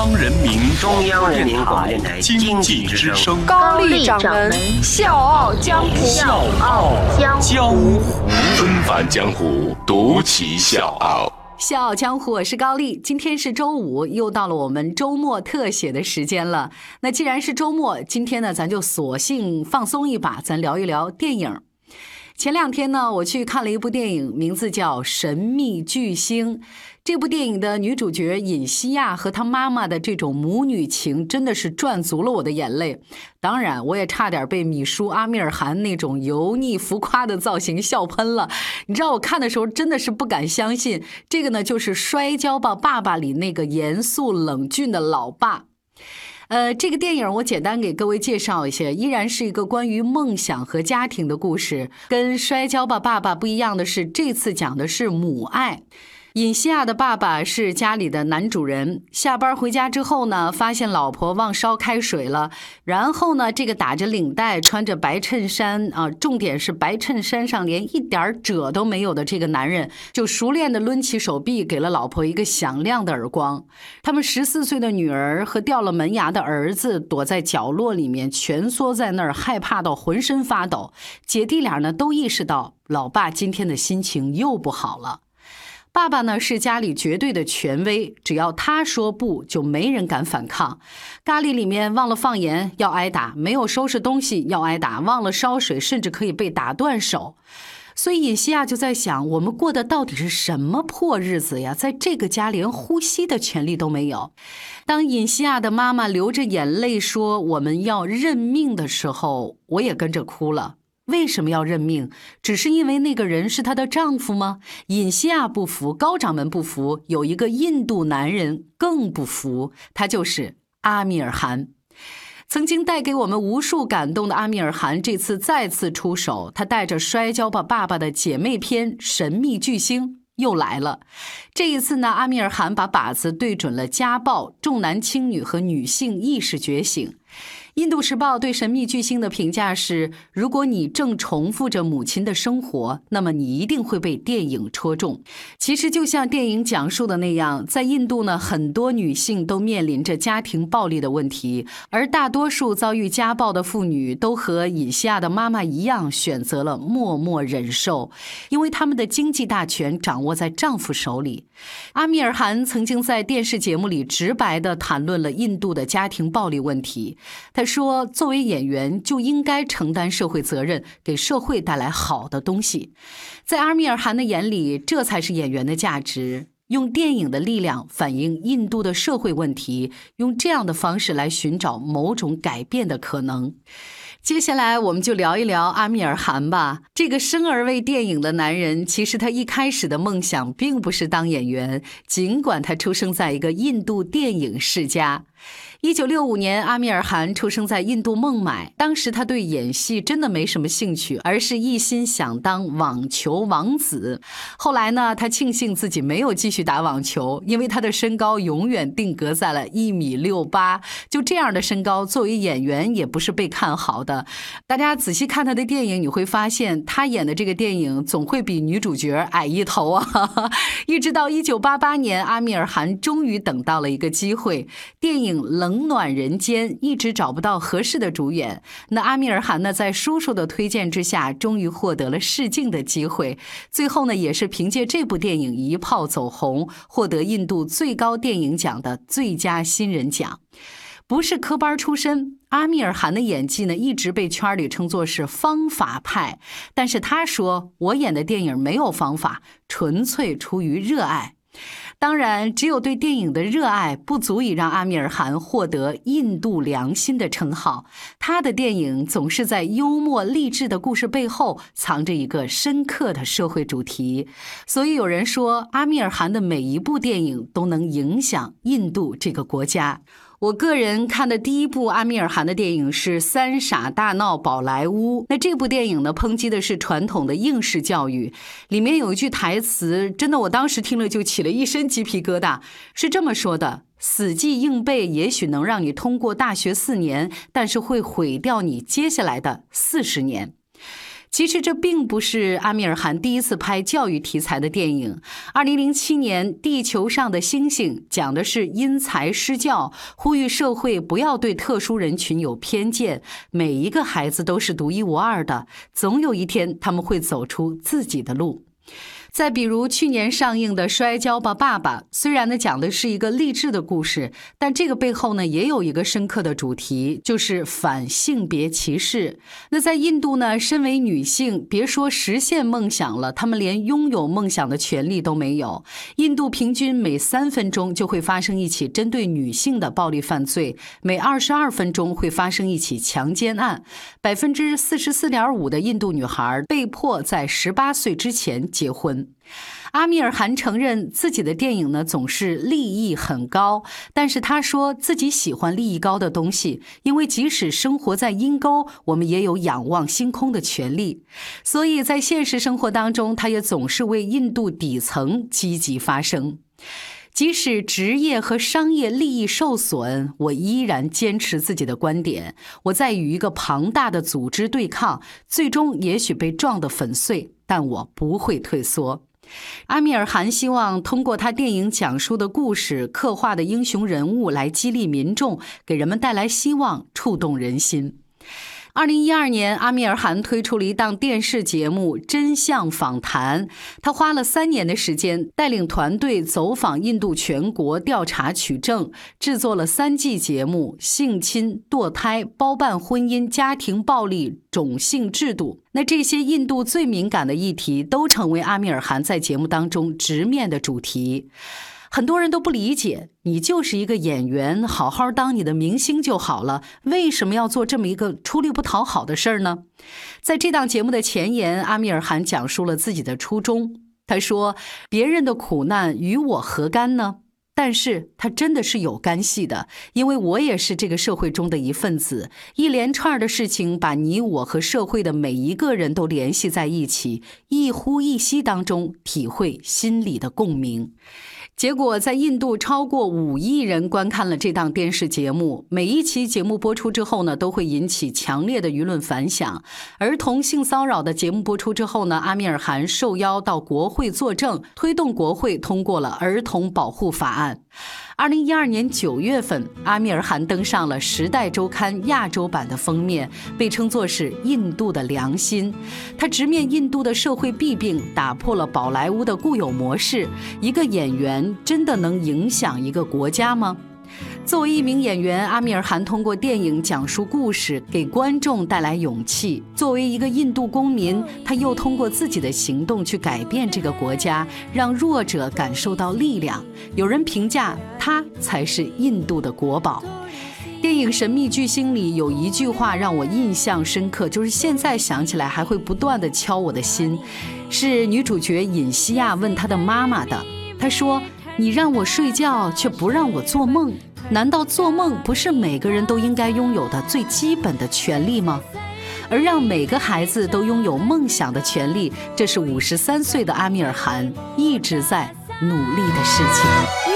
央人民中央人民广播电台经济之声高丽掌门笑傲江湖，笑傲江湖纷繁江湖，独骑笑傲。笑傲江湖，我是高丽。今天是周五，又到了我们周末特写的时间了。那既然是周末，今天呢，咱就索性放松一把，咱聊一聊电影。前两天呢，我去看了一部电影，名字叫《神秘巨星》。这部电影的女主角尹西亚和她妈妈的这种母女情，真的是赚足了我的眼泪。当然，我也差点被米叔阿米尔汗那种油腻浮夸的造型笑喷了。你知道，我看的时候真的是不敢相信，这个呢就是《摔跤吧，爸爸》里那个严肃冷峻的老爸。呃，这个电影我简单给各位介绍一下，依然是一个关于梦想和家庭的故事。跟《摔跤吧，爸爸》不一样的是，这次讲的是母爱。尹西亚的爸爸是家里的男主人，下班回家之后呢，发现老婆忘烧开水了。然后呢，这个打着领带、穿着白衬衫啊，重点是白衬衫上连一点褶都没有的这个男人，就熟练的抡起手臂，给了老婆一个响亮的耳光。他们十四岁的女儿和掉了门牙的儿子躲在角落里面，蜷缩在那儿，害怕到浑身发抖。姐弟俩呢，都意识到老爸今天的心情又不好了。爸爸呢是家里绝对的权威，只要他说不，就没人敢反抗。咖喱里面忘了放盐要挨打，没有收拾东西要挨打，忘了烧水甚至可以被打断手。所以尹西亚就在想，我们过的到底是什么破日子呀？在这个家连呼吸的权利都没有。当尹西亚的妈妈流着眼泪说我们要认命的时候，我也跟着哭了。为什么要认命？只是因为那个人是她的丈夫吗？尹西亚不服，高掌门不服，有一个印度男人更不服，他就是阿米尔汗。曾经带给我们无数感动的阿米尔汗，这次再次出手，他带着《摔跤吧，爸爸》的姐妹篇《神秘巨星》又来了。这一次呢，阿米尔汗把靶子对准了家暴、重男轻女和女性意识觉醒。印度时报对神秘巨星的评价是：如果你正重复着母亲的生活，那么你一定会被电影戳中。其实就像电影讲述的那样，在印度呢，很多女性都面临着家庭暴力的问题，而大多数遭遇家暴的妇女都和尹西亚的妈妈一样，选择了默默忍受，因为他们的经济大权掌握在丈夫手里。阿米尔汗曾经在电视节目里直白地谈论了印度的家庭暴力问题。他说：“作为演员，就应该承担社会责任，给社会带来好的东西。在阿米尔汗的眼里，这才是演员的价值。用电影的力量反映印度的社会问题，用这样的方式来寻找某种改变的可能。”接下来，我们就聊一聊阿米尔汗吧。这个生而为电影的男人，其实他一开始的梦想并不是当演员，尽管他出生在一个印度电影世家。一九六五年，阿米尔汗出生在印度孟买。当时他对演戏真的没什么兴趣，而是一心想当网球王子。后来呢，他庆幸自己没有继续打网球，因为他的身高永远定格在了一米六八。就这样的身高，作为演员也不是被看好的。大家仔细看他的电影，你会发现他演的这个电影总会比女主角矮一头啊。一直到一九八八年，阿米尔汗终于等到了一个机会，电影。冷冷暖人间一直找不到合适的主演，那阿米尔汗呢，在叔叔的推荐之下，终于获得了试镜的机会。最后呢，也是凭借这部电影一炮走红，获得印度最高电影奖的最佳新人奖。不是科班出身，阿米尔汗的演技呢，一直被圈里称作是方法派。但是他说：“我演的电影没有方法，纯粹出于热爱。”当然，只有对电影的热爱不足以让阿米尔汗获得“印度良心”的称号。他的电影总是在幽默励志的故事背后藏着一个深刻的社会主题，所以有人说，阿米尔汗的每一部电影都能影响印度这个国家。我个人看的第一部阿米尔汗的电影是《三傻大闹宝莱坞》。那这部电影呢，抨击的是传统的应试教育。里面有一句台词，真的，我当时听了就起了一身鸡皮疙瘩，是这么说的：“死记硬背也许能让你通过大学四年，但是会毁掉你接下来的四十年。”其实这并不是阿米尔汗第一次拍教育题材的电影。二零零七年，《地球上的星星》讲的是因材施教，呼吁社会不要对特殊人群有偏见。每一个孩子都是独一无二的，总有一天他们会走出自己的路。再比如去年上映的《摔跤吧，爸爸》，虽然呢讲的是一个励志的故事，但这个背后呢也有一个深刻的主题，就是反性别歧视。那在印度呢，身为女性，别说实现梦想了，她们连拥有梦想的权利都没有。印度平均每三分钟就会发生一起针对女性的暴力犯罪，每二十二分钟会发生一起强奸案。百分之四十四点五的印度女孩被迫在十八岁之前结婚。阿米尔汗承认自己的电影呢总是利益很高，但是他说自己喜欢利益高的东西，因为即使生活在阴沟，我们也有仰望星空的权利。所以在现实生活当中，他也总是为印度底层积极发声。即使职业和商业利益受损，我依然坚持自己的观点。我在与一个庞大的组织对抗，最终也许被撞得粉碎，但我不会退缩。阿米尔汗希望通过他电影讲述的故事、刻画的英雄人物来激励民众，给人们带来希望，触动人心。二零一二年，阿米尔汗推出了一档电视节目《真相访谈》。他花了三年的时间，带领团队走访印度全国，调查取证，制作了三季节目：性侵、堕胎、包办婚姻、家庭暴力、种姓制度。那这些印度最敏感的议题，都成为阿米尔汗在节目当中直面的主题。很多人都不理解，你就是一个演员，好好当你的明星就好了，为什么要做这么一个出力不讨好的事儿呢？在这档节目的前言，阿米尔汗讲述了自己的初衷。他说：“别人的苦难与我何干呢？”但是他真的是有干系的，因为我也是这个社会中的一份子。一连串的事情把你我和社会的每一个人都联系在一起，一呼一吸当中体会心里的共鸣。结果，在印度超过五亿人观看了这档电视节目。每一期节目播出之后呢，都会引起强烈的舆论反响。儿童性骚扰的节目播出之后呢，阿米尔汗受邀到国会作证，推动国会通过了儿童保护法案。二零一二年九月份，阿米尔汗登上了《时代周刊》亚洲版的封面，被称作是印度的良心。他直面印度的社会弊病，打破了宝莱坞的固有模式。一个演员真的能影响一个国家吗？作为一名演员，阿米尔汗通过电影讲述故事，给观众带来勇气；作为一个印度公民，他又通过自己的行动去改变这个国家，让弱者感受到力量。有人评价他才是印度的国宝。电影《神秘巨星》里有一句话让我印象深刻，就是现在想起来还会不断的敲我的心，是女主角尹西亚问她的妈妈的。她说：“你让我睡觉，却不让我做梦。”难道做梦不是每个人都应该拥有的最基本的权利吗？而让每个孩子都拥有梦想的权利，这是五十三岁的阿米尔汗一直在努力的事情。